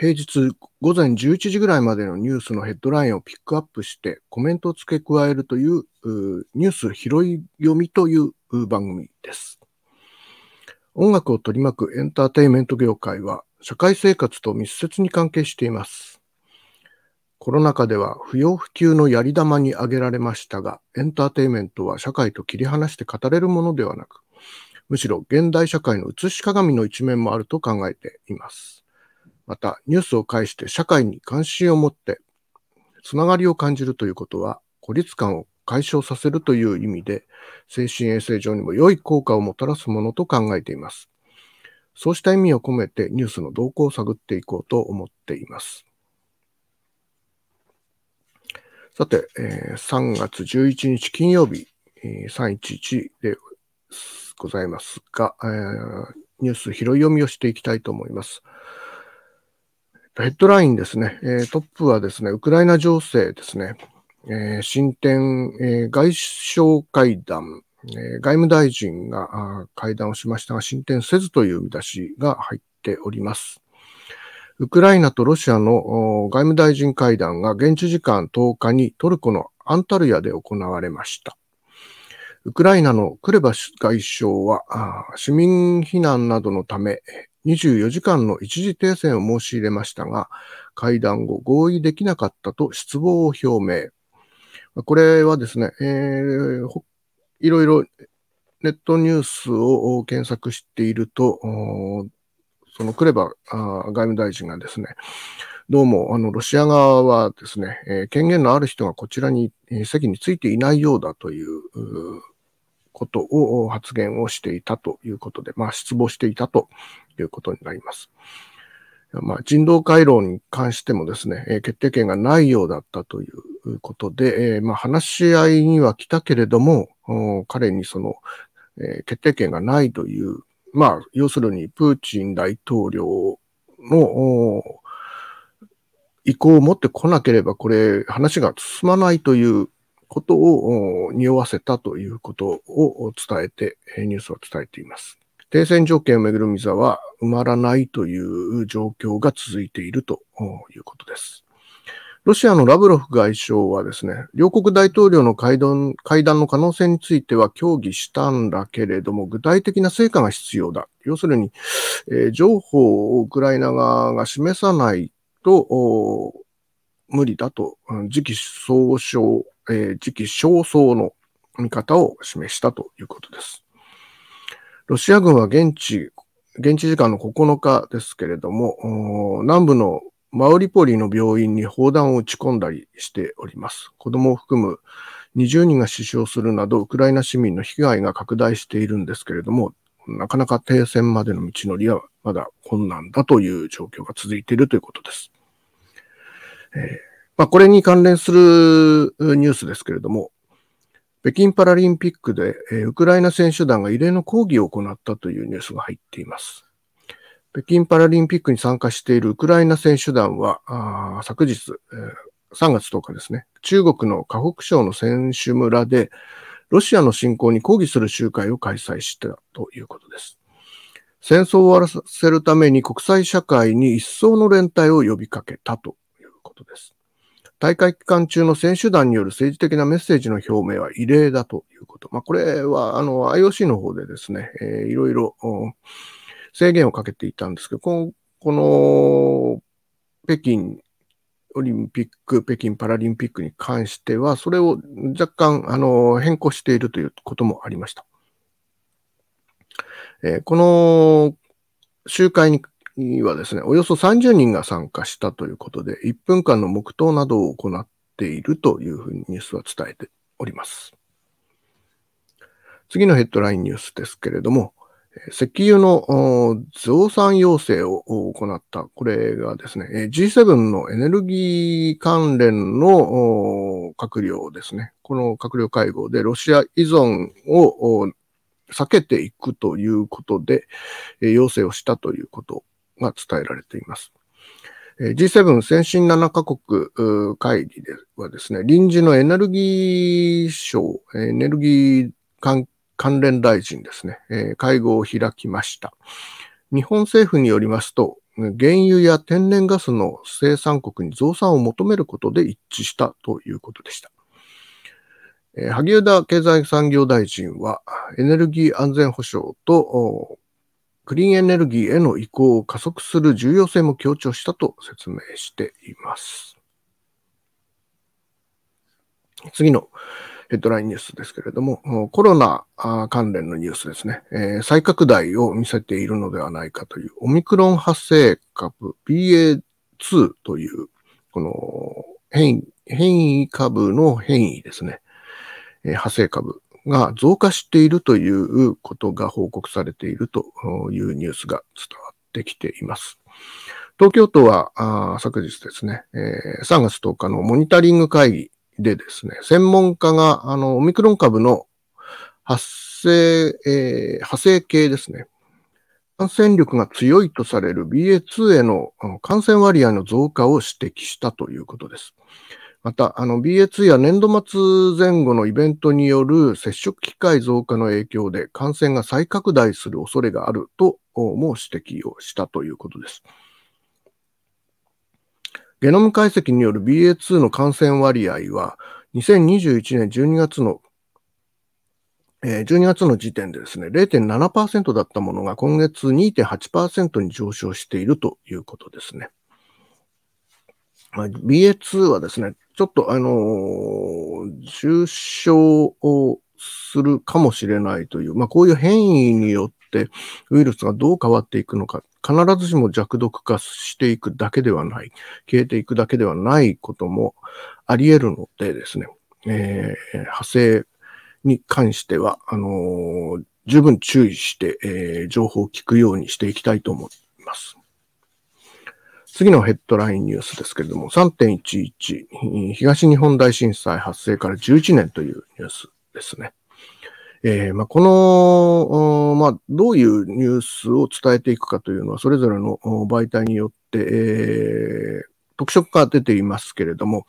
平日午前11時ぐらいまでのニュースのヘッドラインをピックアップしてコメントを付け加えるというニュース拾い読みという番組です。音楽を取り巻くエンターテインメント業界は社会生活と密接に関係しています。コロナ禍では不要不急のやり玉に挙げられましたが、エンターテインメントは社会と切り離して語れるものではなく、むしろ現代社会の映し鏡の一面もあると考えています。また、ニュースを介して社会に関心を持って、つながりを感じるということは、孤立感を解消させるという意味で、精神衛生上にも良い効果をもたらすものと考えています。そうした意味を込めてニュースの動向を探っていこうと思っています。さて、えー、3月11日金曜日、えー、311でございますが、えー、ニュース拾い読みをしていきたいと思います。ヘッドラインですね、えー、トップはですね、ウクライナ情勢ですね、えー、進展、えー、外相会談、え、外務大臣が会談をしましたが、進展せずという見出しが入っております。ウクライナとロシアの外務大臣会談が現地時間10日にトルコのアンタルヤで行われました。ウクライナのクレバ外相は、市民避難などのため24時間の一時停戦を申し入れましたが、会談後合意できなかったと失望を表明。これはですね、えー、いろいろネットニュースを検索していると、そのクレバ外務大臣がですね、どうも、あの、ロシア側はですね、権限のある人がこちらに、席についていないようだとい、うことを発言をしていたということで、まあ、失望していたということになります。まあ、人道回廊に関してもですね、え、決定権がないようだったということで、え、まあ、話し合いには来たけれども、彼にその、え、決定権がないというまあ、要するにプーチン大統領の意向を持ってこなければ、これ、話が進まないということを匂わせたということを伝えて、ニュースは伝えています。停戦条件をめぐる溝は埋まらないという状況が続いているということです。ロシアのラブロフ外相はですね、両国大統領の会談会談の可能性については協議したんだけれども、具体的な成果が必要だ。要するに、えー、情報をウクライナ側が示さないと無理だと、時期総称、えー、時期尚早の見方を示したということです。ロシア軍は現地、現地時間の9日ですけれども、南部のマウリポリの病院に砲弾を撃ち込んだりしております。子供を含む20人が死傷するなど、ウクライナ市民の被害が拡大しているんですけれども、なかなか停戦までの道のりはまだ困難だという状況が続いているということです。えー、まあ、これに関連するニュースですけれども、北京パラリンピックで、えウクライナ選手団が異例の抗議を行ったというニュースが入っています。北京パラリンピックに参加しているウクライナ選手団は、あ昨日え、3月10日ですね、中国の河北省の選手村で、ロシアの侵攻に抗議する集会を開催したということです。戦争を終わらせるために国際社会に一層の連帯を呼びかけたということです。大会期間中の選手団による政治的なメッセージの表明は異例だということ。まあ、これは、あの、IOC の方でですね、えー、いろいろ、制限をかけていたんですけど、この、この北京オリンピック、北京パラリンピックに関しては、それを若干、あの、変更しているということもありました。えー、この集会にはですね、およそ30人が参加したということで、1分間の黙祷などを行っているというふうにニュースは伝えております。次のヘッドラインニュースですけれども、石油の増産要請を行った。これがですね、G7 のエネルギー関連の閣僚ですね。この閣僚会合でロシア依存を避けていくということで、要請をしたということが伝えられています。G7 先進7カ国会議ではですね、臨時のエネルギー省、エネルギー関連大臣ですね、会合を開きました。日本政府によりますと、原油や天然ガスの生産国に増産を求めることで一致したということでした。萩生田経済産業大臣は、エネルギー安全保障とクリーンエネルギーへの移行を加速する重要性も強調したと説明しています。次のヘッドラインニュースですけれども、コロナ関連のニュースですね、えー、再拡大を見せているのではないかという、オミクロン発生株 BA2 という、この変異変異株の変異ですねえ。派生株が増加しているということが報告されているというニュースが伝わってきています。東京都は昨日ですね、え、3月10日のモニタリング会議でですね、専門家があのオミクロン株の発生、えー、派生系ですね、感染力が強いとされる BA2 への感染割合の増加を指摘したということです。また、あの BA2 や年度末前後のイベントによる接触機会増加の影響で感染が再拡大する恐れがあるとも指摘をしたということです。ゲノム解析による BA2 の感染割合は、2021年12月の12月の時点でですね、0.7%だったものが今月2.8%に上昇しているということですね。まあ、BA2 はですね、ちょっとあのー、重症をするかもしれないという、まあ、こういう変異によってウイルスがどう変わっていくのか、必ずしも弱毒化していくだけではない、消えていくだけではないこともあり得るのでですね、えー、派生に関しては、あのー、十分注意して、えー、情報を聞くようにしていきたいと思います。次のヘッドラインニュースですけれども、3.11、東日本大震災発生から11年というニュースですね。えー、まあ、この、まあ、どういうニュースを伝えていくかというのは、それぞれの媒体によって、えー、特色が出ていますけれども、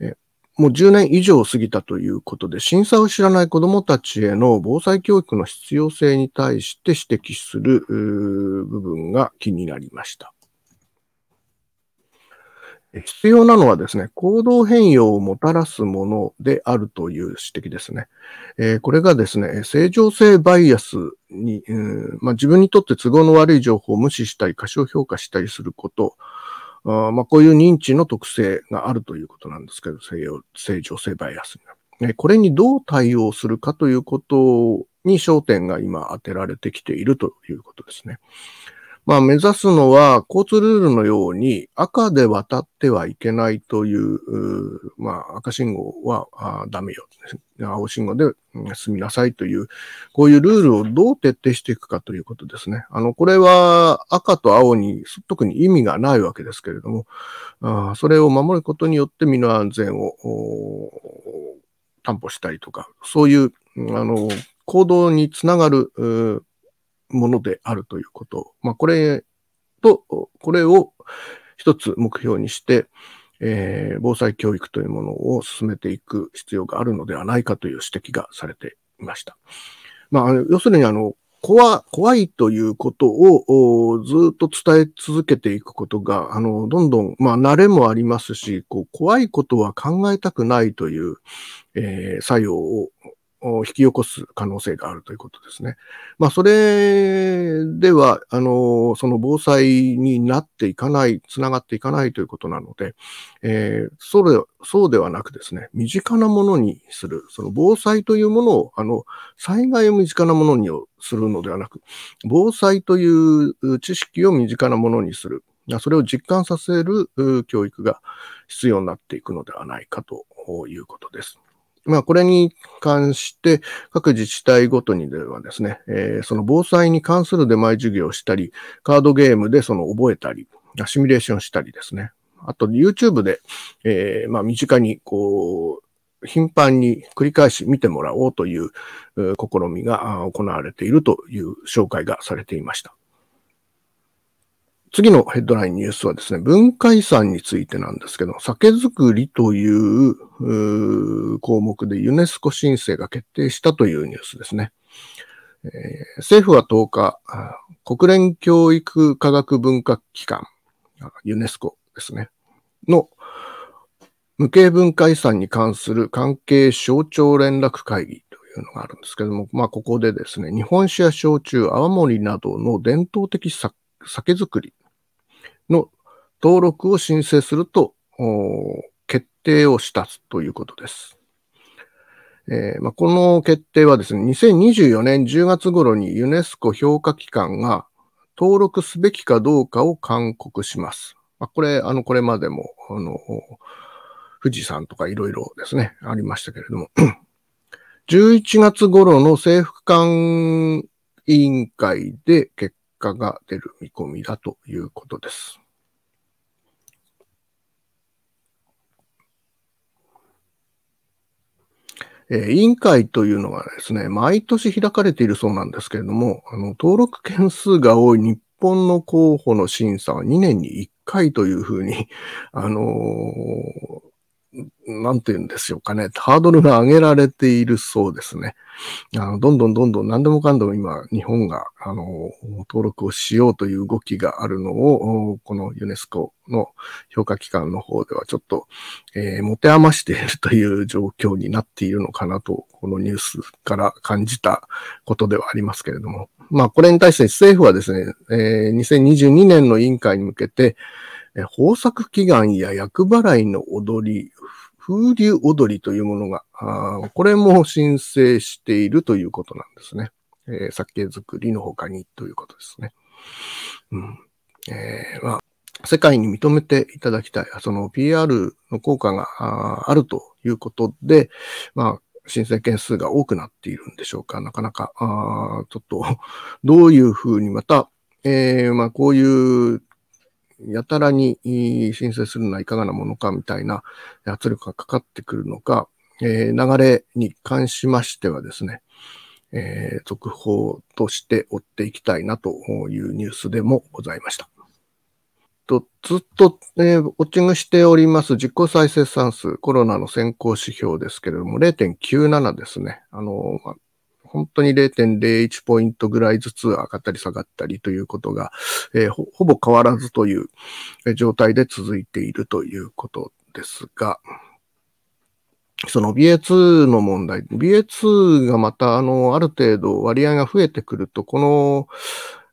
えー、もう10年以上過ぎたということで、震災を知らない子どもたちへの防災教育の必要性に対して指摘する部分が気になりました。必要なのはですね、行動変容をもたらすものであるという指摘ですね。えー、これがですね、正常性バイアスに、まあ、自分にとって都合の悪い情報を無視したり、過小評価したりすること、あまあ、こういう認知の特性があるということなんですけど、正常性バイアスにこれにどう対応するかということに焦点が今当てられてきているということですね。まあ、目指すのは、交通ルールのように赤で渡ってはいけないという、まあ、赤信号はダメよ。青信号で進みなさいという、こういうルールをどう徹底していくかということですね。あの、これは赤と青に特に意味がないわけですけれども、あそれを守ることによって身の安全を担保したりとか、そういう、あの、行動につながるものであるということ。まあ、これと、これを一つ目標にして、えー、防災教育というものを進めていく必要があるのではないかという指摘がされていました。まあ、要するにあの、怖怖いということをずっと伝え続けていくことが、あの、どんどん、まあ、慣れもありますし、こう怖いことは考えたくないという、えー、作用をを引き起こす可能性があるということですね。まあ、それでは、あの、その防災になっていかない、つながっていかないということなので、えー、それ、そうではなくですね、身近なものにする、その防災というものを、あの、災害を身近なものにするのではなく、防災という知識を身近なものにする、それを実感させる教育が必要になっていくのではないかということです。まあ、これに関して、各自治体ごとにではですね、えー、その防災に関する出前授業をしたり、カードゲームでその覚えたり、シミュレーションしたりですね。あと YouTube で、えー、まあ身近にこう、頻繁に繰り返し見てもらおうという試みが行われているという紹介がされていました。次のヘッドラインニュースはですね、文化遺産についてなんですけど、酒造りという項目でユネスコ申請が決定したというニュースですね。えー、政府は10日、国連教育科学文化機関、ユネスコですね、の無形文化遺産に関する関係省庁連絡会議というのがあるんですけども、まあ、ここでですね、日本酒や焼酎、泡盛などの伝統的作酒造りの登録を申請すると決定をしたということです。えーまあ、この決定はですね、2024年10月頃にユネスコ評価機関が登録すべきかどうかを勧告します。まあ、これ、あの、これまでも、あの、富士山とかいろいろですね、ありましたけれども、11月頃の政府間委員会で結果が出る見込みだということです。え委員会というのはですね、毎年開かれているそうなんですけれども、あの登録件数が多い日本の候補の審査は2年に1回というふうに、あのー、なんて言うんでしょうかね、ハードルが上げられているそうですね。あのどんどんどんどん何でもかんでも今、日本が、あの、登録をしようという動きがあるのを、このユネスコの評価機関の方ではちょっと、えー、持て余しているという状況になっているのかなと、このニュースから感じたことではありますけれども。まあ、これに対して政府はですね、えー、2022年の委員会に向けて、豊作祈願や厄払いの踊り、風流踊りというものが、これも申請しているということなんですね。えー、酒造りの他にということですね。うんえーまあ、世界に認めていただきたい、その PR の効果があるということで、まあ、申請件数が多くなっているんでしょうか。なかなか、あちょっと、どういうふうにまた、えー、まあ、こういうやたらに申請するのはいかがなものかみたいな圧力がかかってくるのか、えー、流れに関しましてはですね、えー、続報として追っていきたいなというニュースでもございました。とずっと、えー、ウォッチングしております実効再生産数、コロナの先行指標ですけれども、0.97ですね。あの、まあ、本当に0.01ポイントぐらいずつ上がったり下がったりということが、えー、ほほぼ変わらずという状態で続いているということですが、その BA2 の問題、BA2 がまたあの、ある程度割合が増えてくると、この、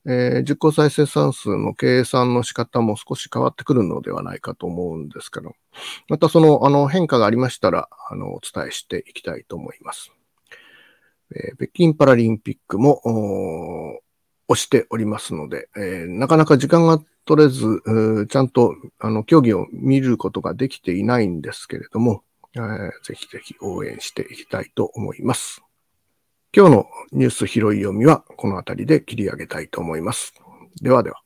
えー、実行再生産数の計算の仕方も少し変わってくるのではないかと思うんですけど、またその、あの、変化がありましたら、あの、お伝えしていきたいと思います。えー、北京パラリンピックも押しておりますので、えー、なかなか時間が取れず、ちゃんとあの競技を見ることができていないんですけれども、えー、ぜひぜひ応援していきたいと思います。今日のニュース拾い読みはこの辺りで切り上げたいと思います。ではでは。